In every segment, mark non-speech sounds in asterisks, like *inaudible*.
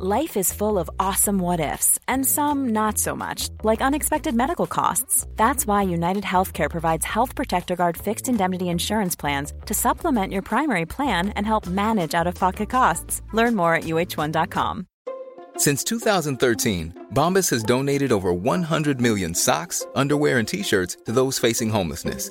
Life is full of awesome what ifs, and some not so much, like unexpected medical costs. That's why United Healthcare provides Health Protector Guard fixed indemnity insurance plans to supplement your primary plan and help manage out of pocket costs. Learn more at uh1.com. Since 2013, Bombas has donated over 100 million socks, underwear, and t shirts to those facing homelessness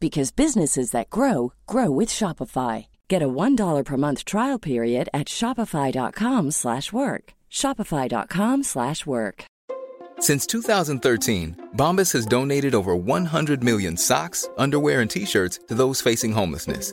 because businesses that grow grow with Shopify. Get a $1 per month trial period at shopify.com/work. shopify.com/work. Since 2013, Bombas has donated over 100 million socks, underwear, and t-shirts to those facing homelessness.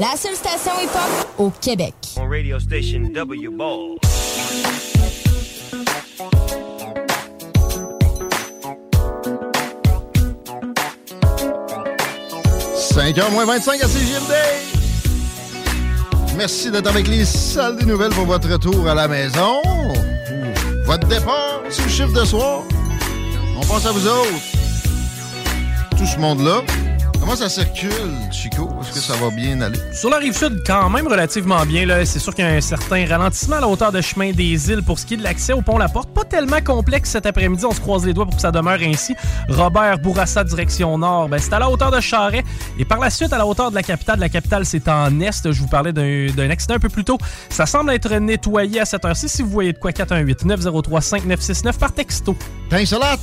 La seule station hip-hop au Québec. On radio station W Ball. 5h moins 25 à CGMD. Merci d'être avec les salles des nouvelles pour votre retour à la maison. Votre départ sur le chiffre de soir. On pense à vous autres. Tout ce monde-là. Comment ça circule, Chico? Est-ce que ça va bien aller? Sur la rive sud, quand même relativement bien. Là. C'est sûr qu'il y a un certain ralentissement à la hauteur de chemin des îles pour ce qui est de l'accès au pont La Porte. Pas tellement complexe cet après-midi. On se croise les doigts pour que ça demeure ainsi. Robert Bourassa, direction nord. Ben, c'est à la hauteur de Charret. Et par la suite, à la hauteur de la capitale. La capitale, c'est en est. Je vous parlais d'un accident un peu plus tôt. Ça semble être nettoyé à cette heure-ci. Si vous voyez de quoi, 418-903-5969 par texto. Pain salade!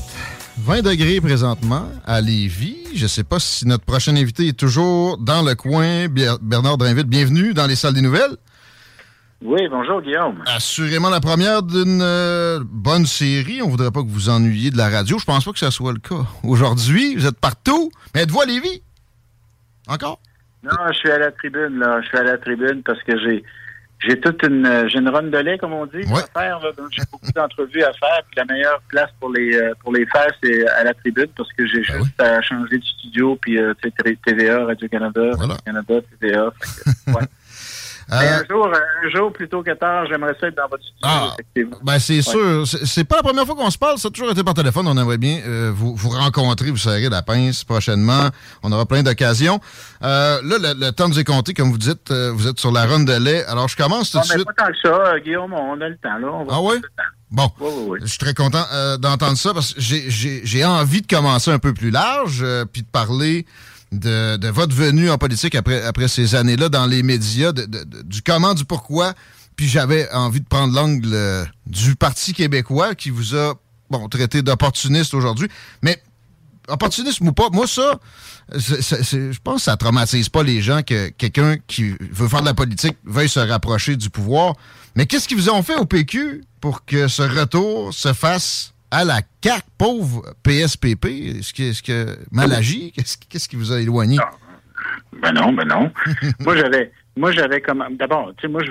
20 degrés présentement à Lévis. Je ne sais pas si notre prochain invité est toujours dans le coin. Bernard Drinville, bienvenue dans les salles des nouvelles. Oui, bonjour Guillaume. Assurément la première d'une euh, bonne série. On voudrait pas que vous ennuyiez de la radio. Je pense pas que ce soit le cas. Aujourd'hui, vous êtes partout. Mais êtes-vous à Lévis? Encore? Non, je suis à la tribune, là. Je suis à la tribune parce que j'ai j'ai toute une euh, j'ai une run de lait, comme on dit, à faire. donc j'ai beaucoup d'entrevues à faire. Puis la meilleure place pour les euh, pour les faire, c'est à la tribune parce que j'ai ben juste à changer de studio. Puis euh, tu sais, TVA, Radio Canada, Radio Canada, TVA. ouais. *laughs* un, jour, jour, plutôt que tard, j'aimerais ça être dans votre studio, ah, effectivement. Ben c'est sûr. C'est pas la première fois qu'on se parle. Ça a toujours été par téléphone. On aimerait bien vous, vous rencontrer. Vous serez la pince prochainement. On aura plein d'occasions. Euh, là, le, temps nous est compté. Comme vous dites, vous êtes sur la run de lait. Alors, je commence tout de suite. pas tant que ça, Guillaume. On a le temps, là. ah oui? Bon, je suis très content d'entendre ça parce que j'ai envie de commencer un peu plus large puis de parler de, votre venue en politique après, après ces années-là dans les médias, du comment, du pourquoi. Puis j'avais envie de prendre l'angle euh, du Parti québécois qui vous a bon, traité d'opportuniste aujourd'hui. Mais opportunisme ou pas, moi ça, je pense que ça traumatise pas les gens que quelqu'un qui veut faire de la politique veuille se rapprocher du pouvoir. Mais qu'est-ce qu'ils vous ont fait au PQ pour que ce retour se fasse à la CAQ, pauvre PSPP? Est-ce que, est que mal agi? Qu'est-ce qui vous a éloigné? Ben non, ben non. *laughs* moi, j'avais, moi, j'avais comme, d'abord, tu sais, moi,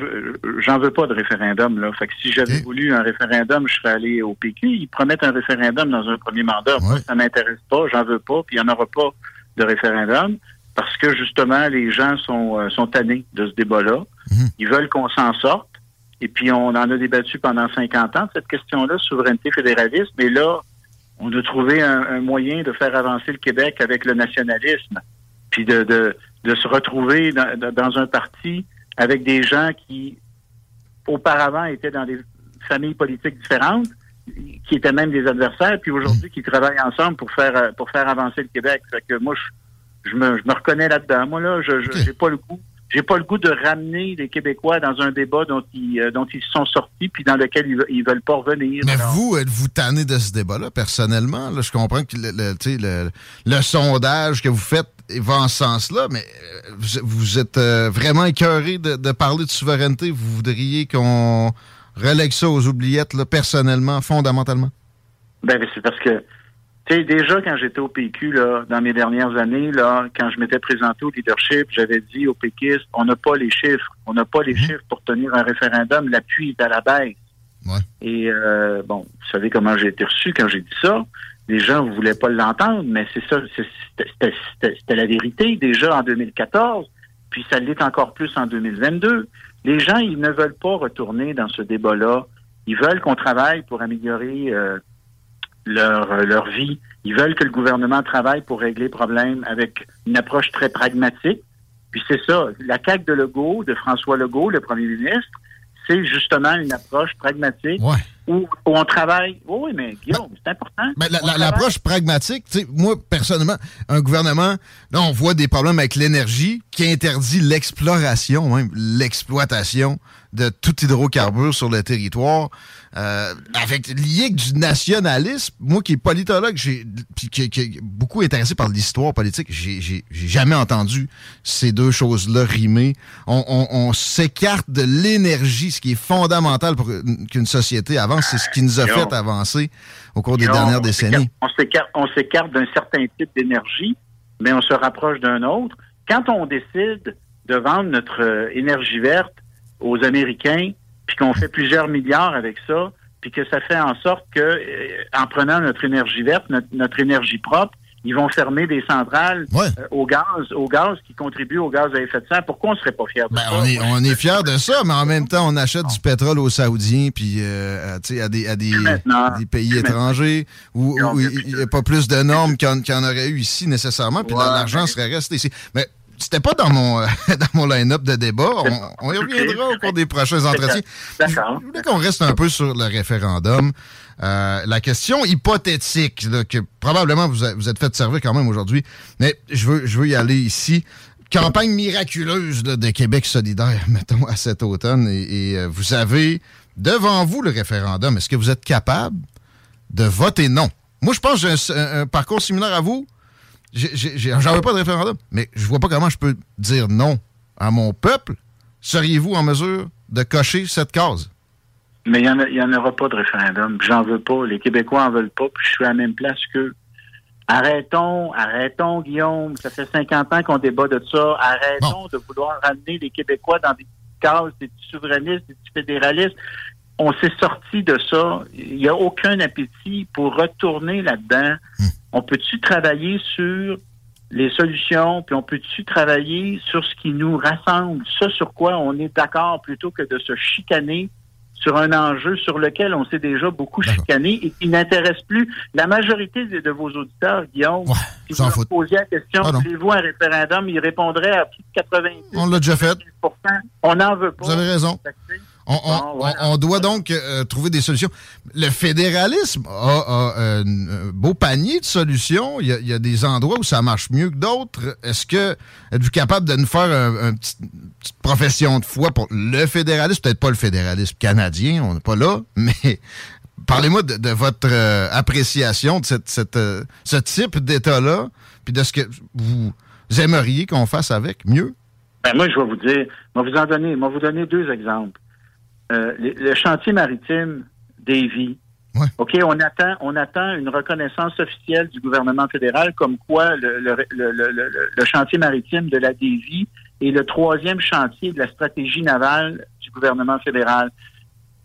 j'en veux pas de référendum, là. Fait que si j'avais voulu un référendum, je serais allé au PQ. Ils promettent un référendum dans un premier mandat. Moi, ça m'intéresse pas, j'en veux pas, puis il n'y en aura pas de référendum parce que, justement, les gens sont, euh, sont tannés de ce débat-là. Mhm. Ils veulent qu'on s'en sorte. Et puis, on en a débattu pendant 50 ans, cette question-là, souveraineté fédéraliste. Mais là, on a trouvé un, moyen de faire avancer le Québec avec le nationalisme, puis de, de, de se retrouver dans, dans, un parti avec des gens qui, auparavant, étaient dans des familles politiques différentes, qui étaient même des adversaires, puis aujourd'hui, qui travaillent ensemble pour faire pour faire avancer le Québec. Fait que moi, je, je, me, je me reconnais là-dedans. Moi, là, je j'ai pas le goût j'ai pas le goût de ramener les Québécois dans un débat dont ils, euh, dont ils sont sortis puis dans lequel ils, ils veulent pas revenir. Mais vous, êtes-vous tanné de ce débat-là, personnellement? Là, je comprends que le, le, le, sondage que vous faites va en ce sens-là, mais euh, vous, êtes euh, vraiment écœuré de, de, parler de souveraineté. Vous voudriez qu'on relègue ça aux oubliettes, là, personnellement, fondamentalement? Ben, c'est parce que tu sais, déjà, quand j'étais au PQ, là, dans mes dernières années, là, quand je m'étais présenté au leadership, j'avais dit aux péquistes, on n'a pas les chiffres. On n'a pas les mhm. chiffres pour tenir un référendum. L'appui est à la baisse. Ouais. Et, euh, bon, vous savez comment j'ai été reçu quand j'ai dit ça. Les gens ne voulaient pas l'entendre, mais c'est ça, c'était la vérité déjà en 2014, puis ça l'est encore plus en 2022. Les gens, ils ne veulent pas retourner dans ce débat-là. Ils veulent qu'on travaille pour améliorer euh, leur, euh, leur vie. Ils veulent que le gouvernement travaille pour régler le problème avec une approche très pragmatique. Puis c'est ça, la CAQ de Legault, de François Legault, le premier ministre, c'est justement une approche pragmatique où, on travaille. oui, mais Guillaume, c'est important. Mais l'approche pragmatique, moi, personnellement, un gouvernement, là, on voit des problèmes avec l'énergie qui interdit l'exploration, même l'exploitation de tout hydrocarbure sur le territoire. Euh, avec lié du nationalisme, moi qui est politologue, j'ai qui, qui, est beaucoup intéressé par l'histoire politique, j'ai jamais entendu ces deux choses-là rimer. On, on, on s'écarte de l'énergie, ce qui est fondamental pour qu'une société avance. C'est ce qui nous a fait avancer au cours des dernières décennies. On s'écarte d'un certain type d'énergie, mais on se rapproche d'un autre. Quand on décide de vendre notre euh, énergie verte aux Américains, puis qu'on fait plusieurs milliards avec ça, puis que ça fait en sorte que, euh, en prenant notre énergie verte, notre, énergie propre, ils vont fermer des centrales euh, au gaz, au gaz qui contribue au gaz à effet de serre. Pourquoi on ne serait pas fiers de ben, ça? On est, on est fiers de ça, mais en même temps, on achète du pétrole aux Saoudiens puis euh, à des, à des, des pays étrangers où, il n'y a pas plus de normes qu'il y, en aurait eu ici nécessairement, puis l'argent serait resté ici. Mais c'était pas dans mon, euh, *laughs* dans mon line-up de débat. On, y reviendra au cours des prochains entretiens. D'accord. Je voulais qu'on reste un peu sur le référendum. Euh, la question hypothétique, que probablement vous, vous êtes fait servir quand même aujourd'hui, mais je veux, je veux y aller ici. Campagne miraculeuse de Québec solidaire, *laughs* mettons, à cet automne. Et, euh, vous avez devant vous le référendum. Est-ce que vous êtes capable de voter non? Moi, je pense que j'ai un parcours similaire à vous j'en veux pas de référendum, mais je vois pas comment je peux dire non à mon peuple. Seriez-vous en mesure de cocher cette case? Mais il n'y en, aura pas de référendum. J'en veux pas. Les Québécois en veulent pas, puis je suis à la même place qu'eux. Arrêtons, arrêtons, Guillaume. Ça fait 50 ans qu'on débat de ça. Arrêtons de vouloir ramener les Québécois dans des cases, des souverainistes, des fédéralistes. On s'est sorti de ça. Il n'y a aucun appétit pour retourner là-dedans. Hmm on peut-tu travailler sur les solutions, puis on peut-tu travailler sur ce qui nous rassemble, ça sur quoi on est d'accord plutôt que de se chicaner sur un enjeu sur lequel on s'est déjà beaucoup chicané et qui n'intéresse plus la majorité de, vos auditeurs, Guillaume. si vous leur posiez la question, ah voulez-vous un référendum, ils répondraient à plus de 90 On l'a déjà fait. On n'en veut pas. Vous avez raison. On, doit donc euh, trouver des solutions. Le fédéralisme a, un beau panier de solutions. Il y, a, des endroits où ça marche mieux que d'autres. Est-ce que êtes-vous capable de nous faire une petite profession de foi pour le fédéralisme? Peut-être pas le fédéralisme canadien, on n'est pas là, *laughs* mais parlez-moi de, votre euh, appréciation de cette, euh, ce type d'État-là, puis de ce que vous aimeriez qu'on fasse avec mieux. Ben moi, je vais vous dire, je vais vous en donner, je vais vous donner deux exemples. Euh, le, chantier maritime Davy. OK, on attend, on attend une reconnaissance officielle du gouvernement fédéral comme quoi le, le, chantier maritime de la Davy est le troisième chantier de la stratégie navale du gouvernement fédéral.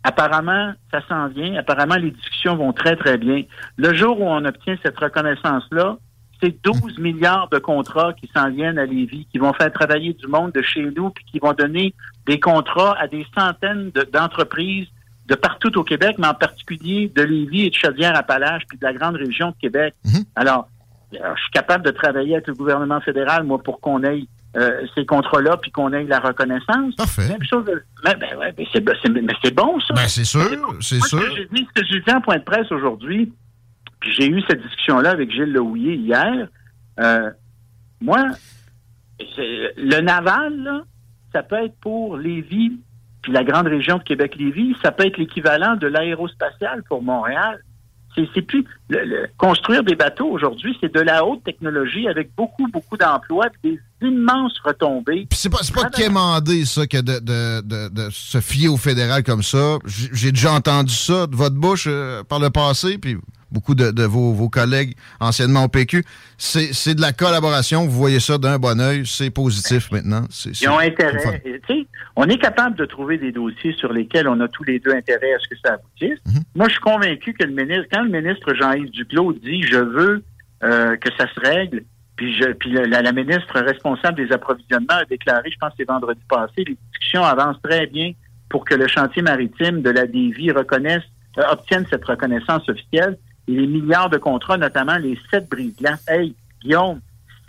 Apparemment, ça s'en vient. Apparemment, les discussions vont très, très bien. Le jour où on obtient cette reconnaissance-là, c'est 12 milliards de contrats qui s'en viennent à Lévis, qui vont faire travailler du monde de chez nous, puis qui vont donner des contrats à des centaines d'entreprises de partout au Québec, mais en particulier de Lévis et de Chaudière-Appalaches, puis de la grande région de Québec. Mhm. Alors, je suis capable de travailler avec le gouvernement fédéral, moi, pour qu'on ait euh, ces contrats-là, puis qu'on ait la reconnaissance. Parfait. Même chose. Mais, ben, ouais, mais c'est bon, ça. Ben, c'est sûr, c'est sûr. Ce que j'ai dit, ce que j'ai dit en point de presse aujourd'hui, puis j'ai eu cette discussion-là avec Gilles Lehouillier hier, euh, moi, c'est- le naval, là, ça peut être pour Lévis, puis la grande région de Québec-Lévis, ça peut être l'équivalent de l'aérospatial pour Montréal. C'est plus le- le- construire des bateaux aujourd'hui, c'est de la haute technologie avec beaucoup, beaucoup d'emplois, des immenses retombées. Puis c'est pas, pas quémander, ça, que de, de, de, de se fier au fédéral comme ça. J'ai déjà entendu ça de votre bouche euh, par le passé, puis beaucoup de, de vos, vos collègues anciennement au PQ. C'est de la collaboration. Vous voyez ça d'un bon oeil. C'est positif maintenant. Ils ont intérêt. On est capable de trouver des dossiers sur lesquels on a tous les deux intérêt à ce que ça aboutisse. Mhm. Moi, je suis convaincu que le ministre, quand le ministre Jean-Yves Duclos dit je veux euh, que ça se règle, puis, je, puis la, la ministre responsable des approvisionnements a déclaré, je pense que c'est vendredi passé, les discussions avancent très bien pour que le chantier maritime de la DV reconnaisse, euh, obtienne cette reconnaissance officielle les milliards de contrats, notamment les sept brises-glaces. Hey, Guillaume,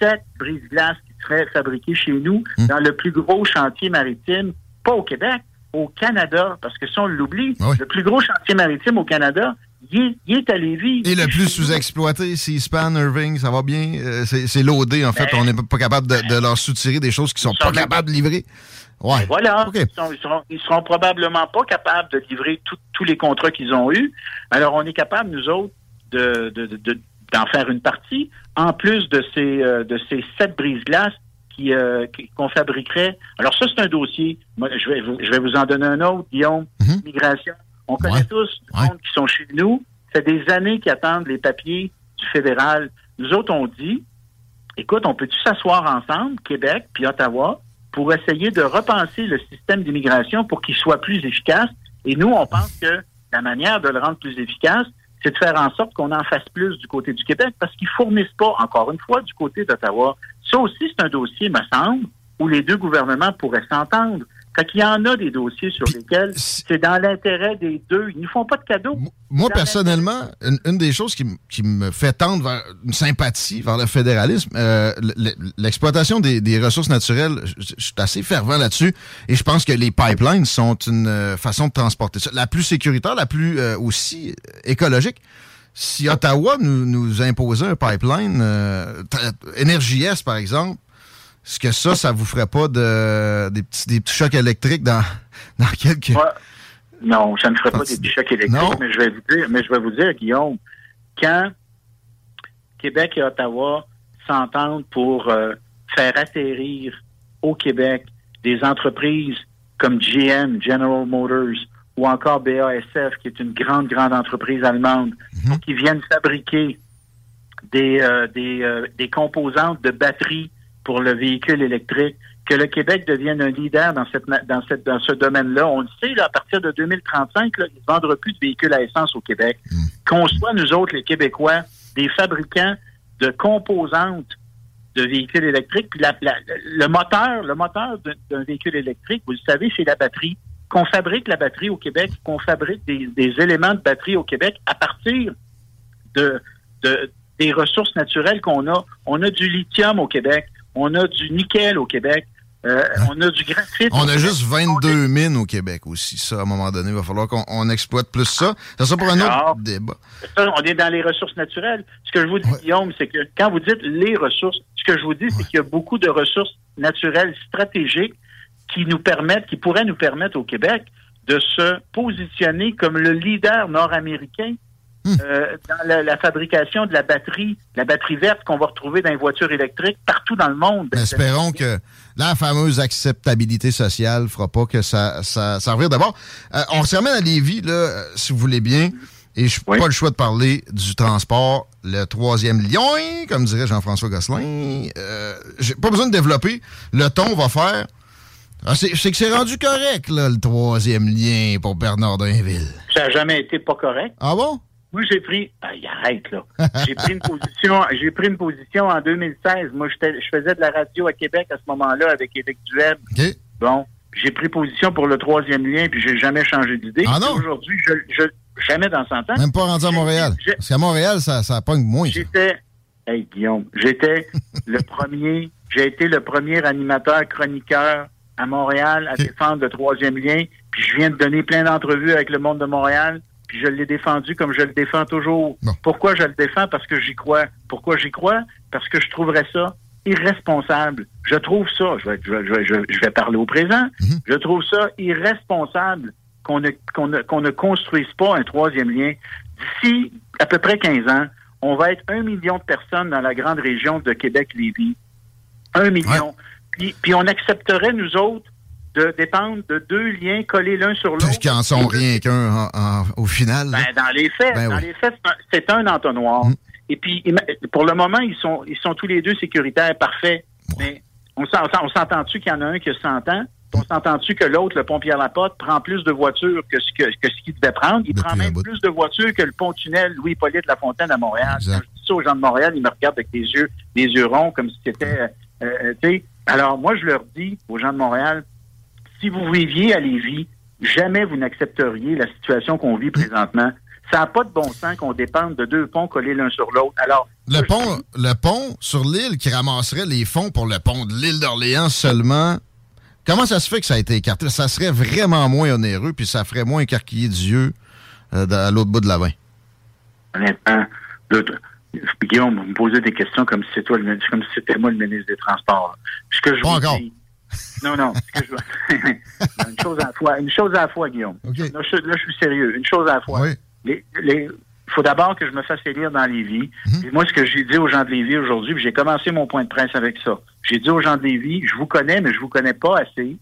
sept brises-glaces qui seraient fabriquées chez nous Hmm. dans le plus gros chantier maritime, pas au Québec, au Canada, parce que ça, on l'oublie, Ah oui. le plus gros chantier maritime au Canada, il est, est à Lévis. Et le plus sous-exploité, C-SPAN, Irving, ça va bien? Euh, c'est c'est loadé, en fait. Ben, On n'est pas capable de, de leur soutirer des choses qui sont pas capables de livrer. Ouais. Voilà. OK. Ils, sont, ils seront, ils seront probablement pas capables de livrer tout- tous les contrats qu'ils ont eus. Alors, on est capable, nous autres, de, de- de- de- d'en faire une partie, en plus de ces, euh, de ces sept brises-glaces qui, euh, qui- qu'on fabriquerait. Alors, ça, c'est un dossier. Moi, je vais vous, je vais vous en donner un autre, Guillaume. Mhm. Migration. On connaît Ouais. tous du Ouais. qui sont chez nous. Ça fait des années qu'ils attendent les papiers du fédéral. Nous autres, on dit, écoute, on peut-tu s'asseoir ensemble, Québec puis Ottawa, pour essayer de repenser le système d'immigration pour qu'il soit plus efficace? Et nous, on pense que la manière de le rendre plus efficace, c'est de faire en sorte qu'on en fasse plus du côté du Québec parce qu'ils fournissent pas, encore une fois, du côté d'Ottawa. Ça aussi, c'est un dossier, me semble, où les deux gouvernements pourraient s'entendre. Fait qu'il y en a des dossiers sur Puis, lesquels c'est- dans l'intérêt des deux. Ils ne font pas de cadeaux. Moi, personnellement, une, une des choses qui, m- qui me fait tendre vers une sympathie vers le fédéralisme, euh, l'exploitation des, des ressources naturelles, je, je suis assez fervent là-dessus et je pense que les pipelines sont une euh, façon de transporter ça. La plus sécuritaire, la plus euh, aussi écologique. Si Ottawa nous, nous imposait un pipeline, euh, t- Énergie S, par exemple, est-ce que ça, ça vous ferait pas de, des, petits, des petits chocs électriques dans, *laughs* dans quelques... Non, ça ne ferait pas des chocs électriques, Non. mais je vais vous dire, mais je vais vous dire, Guillaume, quand Québec et Ottawa s'entendent pour euh, faire atterrir au Québec des entreprises comme GM, General Motors, ou encore BASF, qui est une grande, grande entreprise allemande, Mhm. qui viennent fabriquer des, euh, des, euh, des composantes de batteries pour le véhicule électrique, que le Québec devienne un leader dans, cette, dans, cette, dans ce domaine-là. On le sait, là, à partir de 2035, là, il ne vendra plus de véhicules à essence au Québec. Qu'on soit, nous autres, les Québécois, des fabricants de composantes de véhicules électriques. Puis la- la- le moteur, le moteur d'un- d'un véhicule électrique, vous le savez, c'est la batterie. Qu'on fabrique la batterie au Québec, qu'on fabrique des, des éléments de batterie au Québec à partir de, de- des ressources naturelles qu'on a. On a du lithium au Québec, on a du nickel au Québec, euh, on a du graphite. On a juste 22 mines au Québec aussi. Ça, à un moment donné, il va falloir qu'on on exploite plus ça. Ça sera pour un autre débat. Ça, on est dans les ressources naturelles. Ce que je vous dis, Ouais. Guillaume, c'est que quand vous dites les ressources, ce que je vous dis, c'est qu'il y a beaucoup de ressources naturelles stratégiques qui nous permettent, qui pourraient nous permettre au Québec de se positionner comme le leader nord-américain Hmm. euh, dans la, la fabrication de la batterie, la batterie verte qu'on va retrouver dans les voitures électriques partout dans le monde. Mais espérons que la fameuse acceptabilité sociale fera pas que ça, ça, ça revire. D'abord, euh, on se ramène à Lévis, là, euh, si vous voulez bien. Et je n'ai Oui. pas le choix de parler du transport, le troisième lion, comme dirait Jean-François Gosselin. Euh, J'ai pas besoin de développer. Le ton va faire. Ah, c'est que c'est rendu correct, là, le troisième lien pour Bernardinville. Ça n'a jamais été pas correct. Ah bon? Moi, j'ai pris. Aïe, arrête, là. *laughs* J'ai pris une position. J'ai pris une position en 2016. Moi, je faisais de la radio à Québec à ce moment-là avec Éric Duhem. OK. Bon. J'ai pris position pour le troisième lien, puis j'ai jamais changé d'idée. Ah non? Aujourd'hui, je, je, jamais dans 100 ans. Même pas rendu à Montréal. Parce qu'à Montréal, ça, ça pogne moins. J'étais, hey Guillaume, j'étais *laughs* le premier, j'ai été le premier animateur chroniqueur à Montréal à défendre le troisième lien. Puis je viens de donner plein d'entrevues avec le monde de Montréal. Puis je l'ai défendu comme je le défends toujours. Pourquoi je le défends? Parce que j'y crois. Pourquoi j'y crois? Parce que je trouverais ça irresponsable. Je trouve ça, je vais, je vais- je vais- je parler au présent, je trouve ça irresponsable qu'on ne, qu'on ne, qu'on ne construise pas un troisième lien. D'ici à peu près 15 ans, on va être un million de personnes dans la grande région de Québec-Lévis. Un million. Puis, puis on accepterait, nous autres, de dépendre de deux liens collés l'un sur l'autre. Puisqu'ils en sont rien qu'un au final. Ben, dans les faits, Ben dans oui. les faits, c'est un- entonnoir. Et puis, pour le moment, ils sont, ils sont tous les deux sécuritaires, parfaits. Mais on s'en- on s'entend-tu qu'il y en a un qui a 100 ans? puis On s'entend-tu que l'autre, le pont Pierre-Lapotte, prend plus de voitures que ce que, que ce qu'il devait prendre? Il prend même plus de voitures que le pont-tunnel Louis-Hippolyte Lafontaine à Montréal. Quand je dis ça aux gens de Montréal, ils me regardent avec des yeux, des yeux ronds, comme si c'était... euh, euh. Alors, moi, je leur dis aux gens de Montréal, si vous viviez à Lévis, jamais vous n'accepteriez la situation qu'on vit présentement. Ça n'a pas de bon sens qu'on dépende de deux ponts collés l'un sur l'autre. Alors, Le pont, le pont sur l'île qui ramasserait les fonds pour le pont de l'île d'Orléans seulement. Comment ça se fait que ça a été écarté? Ça serait vraiment moins onéreux, puis ça ferait moins écarquiller d'yeux euh, à l'autre bout de la main. honnêtement, Guillaume, vous me posez des questions comme si c'était si moi le ministre des Transports. Ce que je vous dis- non, *laughs* non. une chose à la fois. Une chose à la fois, Guillaume. Là, je, là, je suis sérieux. Une chose à la fois. Les- les- il faut d'abord que je me fasse élire dans Lévis. Mhm. Et moi, ce que j'ai dit aux gens de Lévis aujourd'hui, j'ai commencé mon point de presse avec ça. J'ai dit aux gens de Lévis, je vous connais, mais je vous connais pas assez.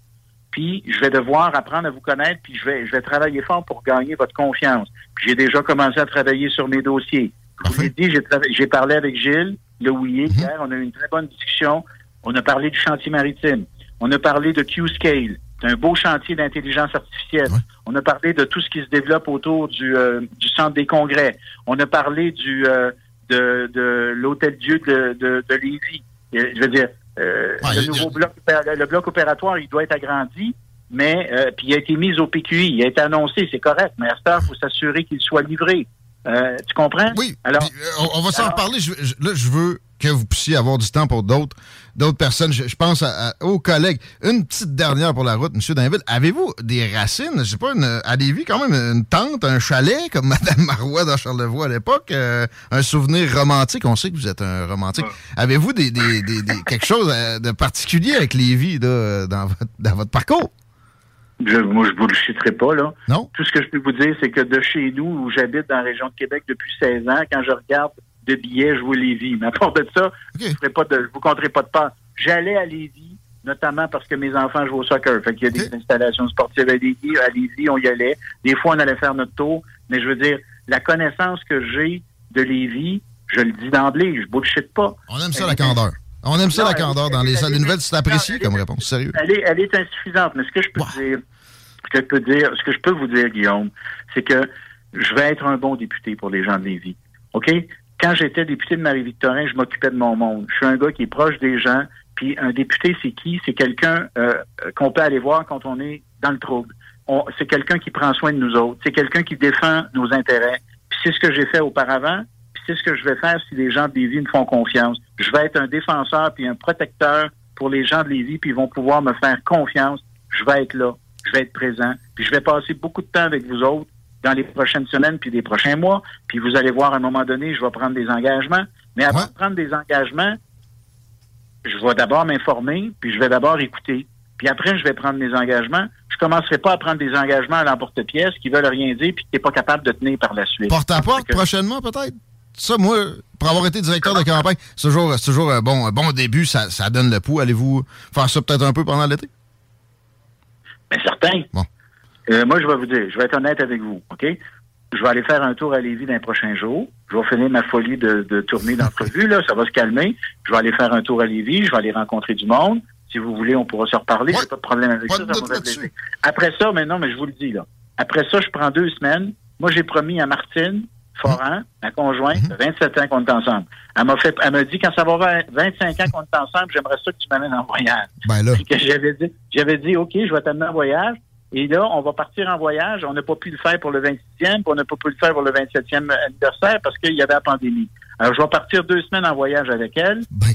Puis je vais devoir apprendre à vous connaître, puis je vais, je vais travailler fort pour gagner votre confiance. Puis j'ai déjà commencé à travailler sur mes dossiers. Je vous l'ai dit, j'ai parlé avec Gilles Le Houillet hier, on a eu une très bonne discussion. On a parlé du chantier maritime. On a parlé de Q-Scale. C'est un beau chantier d'intelligence artificielle. On a parlé de tout ce qui se développe autour du, euh, du centre des congrès. On a parlé du euh, de, de l'hôtel Dieu de, de, de Lévis. Je veux dire, euh, le nouveau bloc, le bloc opératoire, il doit être agrandi, mais euh, puis il a été mis au PQI, il a été annoncé, c'est correct, mais à ce temps, il faut s'assurer qu'il soit livré. Euh, tu comprends? Oui. Alors, On, on va s'en reparler. Je- je- là, je veux que vous puissiez avoir du temps pour d'autres d'autres personnes. Je, je pense à- à- aux collègues. Une petite dernière pour la route, M. Dainville. Avez-vous des racines, je sais pas, une, à Lévis, quand même, une tente, un chalet, comme *laughs* Mme Marois dans Charlevoix à l'époque, euh, un souvenir romantique? On sait que vous êtes un romantique. Avez-vous des, des- des- des- quelque chose euh, de particulier avec Lévis là, dans, votre, dans votre parcours? Je, moi, je vous le chiterai pas, là. Non? Tout ce que je peux vous dire, c'est que de chez nous, où j'habite dans la région de Québec depuis 16 ans, quand je regarde de billets, vois Lévis. Mais à part de ça, je pas je vous compterai pas de part. J'allais à Lévis, notamment parce que mes enfants jouent au soccer. Fait qu'il y a des installations sportives à Lévis, à Lévis, on y allait. Des fois, on allait faire notre tour. Mais je veux dire, la connaissance que j'ai de Lévis, je le dis d'emblée, je bullshit pas. On aime ça, la candeur. On aime ça, Non, la candeur. Dans les salles elle- nouvelles, c'est apprécié comme réponse. Sérieux. Elle est, elle est insuffisante, mais ce que je peux dire, ce que je peux dire, ce que je peux vous dire, Guillaume, c'est que je vais être un bon député pour les gens de Lévis. OK? Quand j'étais député de Marie-Victorin, je m'occupais de mon monde. Je suis un gars qui est proche des gens. Puis un député, c'est qui? C'est quelqu'un euh, qu'on peut aller voir quand on est dans le trouble. C'est quelqu'un qui prend soin de nous autres. C'est quelqu'un qui défend nos intérêts. Puis c'est ce que j'ai fait auparavant. Puis c'est ce que je vais faire si les gens de Lévis me font confiance. Je vais être un défenseur puis un protecteur pour les gens de Lévis, puis ils vont pouvoir me faire confiance. Je vais être là. Je vais être présent. Puis je vais passer beaucoup de temps avec vous autres dans les prochaines semaines puis les prochains mois. Puis vous allez voir à un moment donné, je vais prendre des engagements. Mais avant de prendre des engagements, je vais d'abord m'informer, puis je vais d'abord écouter. Puis après, je vais prendre mes engagements. Je commencerai pas à prendre des engagements à l'emporte-pièce qui veulent rien dire puis que tu n'es pas capable de tenir par la suite. Porte à porte prochainement, peut-être? Ça, moi, pour avoir été directeur de campagne, c'est toujours, toujours un, bon, un bon début, ça, ça donne le pouls. Allez-vous faire ça peut-être un peu pendant l'été? Mais certain. Euh, moi, je vais vous dire, je vais être honnête avec vous, OK? Je vais aller faire un tour à Lévis dans les prochains jours. Je vais finir ma folie de, de tournée d'entrevue, là. Ça va se calmer. Je vais aller faire un tour à Lévis. Je vais aller rencontrer du monde. Si vous voulez, on pourra se reparler. J'ai pas de problème avec ça. ça plaisir. Après ça, mais non, mais je vous le dis, là. Après ça, je prends deux semaines. Moi, j'ai promis à Martine, Foran, ma conjointe, 27 ans qu'on est ensemble. Elle m'a fait, elle m'a dit, quand ça va faire 25 ans qu'on est ensemble, j'aimerais ça que tu m'amènes en voyage. Ben là. J'avais dit, j'avais dit, OK, je vais t'amener en voyage. Et là, on va partir en voyage. On n'a pas pu le faire pour le 26e, puis on n'a pas pu le faire pour le 27e anniversaire parce qu'il y avait la pandémie. Alors, je vais partir deux semaines en voyage avec elle. Ben.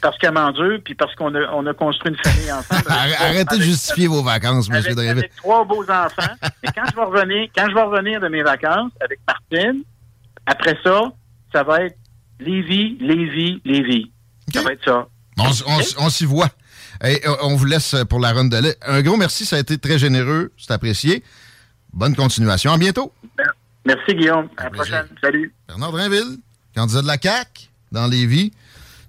Parce qu'elle m'endure, puis parce qu'on a, on a construit une famille ensemble. *laughs* Arrêtez de justifier vos vacances, M. avec, David. avec trois beaux enfants. Mais quand je vais revenir, quand je vais revenir de mes vacances avec Martine, après ça, ça va être Lévis, Lévis, Lévis. Ça va être ça. On s'y voit. Et, euh, on vous laisse pour la ronde de lait. Un gros merci, ça a été très généreux, c'est apprécié. Bonne continuation. À bientôt. Merci, Guillaume. À la prochaine. Salut. Bernard Drinville, candidat de la CAQ dans Lévis.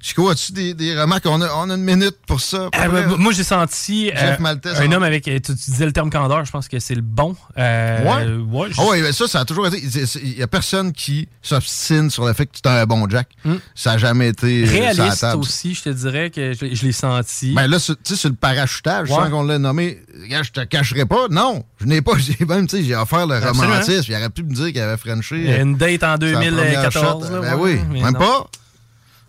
Chico, as-tu des, des remarques? On a, on a une minute pour ça. Euh, moi, j'ai senti euh, un homme avec. Tu, tu disais le terme candeur, je pense que c'est le bon. Euh, Ouais. je- Ah ouais, mais ça, ça a toujours été. Il n'y a personne qui s'obstine sur le fait que tu es un bon Jack. Ça n'a jamais été. euh, la Réaliste table. aussi, je te dirais que je, je l'ai senti. Ben là, tu sais, sur le parachutage, Ouais. sans qu'on l'ait nommé, je te cacherai pas. Non, je n'ai pas. *laughs* J'ai même, tu sais, j'ai offert le Absolument. romantisme. Il aurait pu me dire qu'il avait Frenché. Il y a une date en sa première 2014. shot. là, Ben oui, mais même non. pas.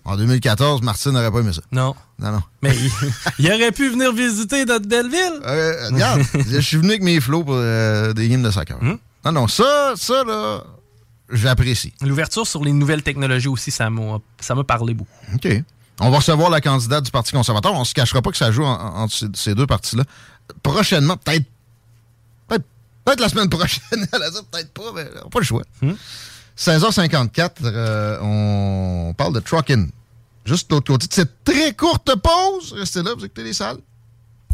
En 2014, Martine n'aurait pas aimé ça. Non. Non, non. Mais il, il aurait pu venir visiter notre belle ville. Euh, regarde, je suis venu avec mes flots pour euh, des games de soccer. Hmm? Non, non, ça, ça, là, j'apprécie. L'ouverture sur les nouvelles technologies aussi, ça m'a parlé beaucoup. OK. On va recevoir la candidate du Parti conservateur. On se cachera pas que ça joue en- en- entre ces, deux partis-là. Prochainement, peut-être. Peut-être la semaine prochaine, *laughs* peut-être pas, mais on n'a pas le choix. 16h54, euh, on parle de trucking. Juste l'autre côté de cette très courte pause. Restez là, vous écoutez les salles.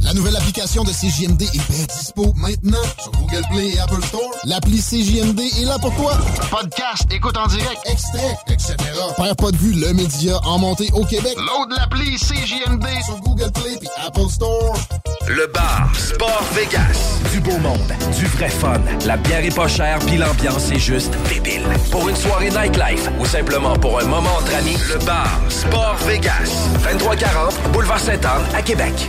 La nouvelle application de CJMD est bien dispo maintenant sur Google Play et Apple Store. L'appli CJMD est là pour toi. Podcast, écoute en direct. Extrait, etc. Père pas de vue, le média en montée au Québec. Load l'appli CJMD. Sur Google Play et Apple Store. Le bar Sport Vegas. Du beau monde, du vrai fun. La bière est pas chère, puis l'ambiance est juste débile. Pour une soirée nightlife ou simplement pour un moment entre amis, le bar Sport Vegas. 2340 Boulevard Sainte-Anne à Québec.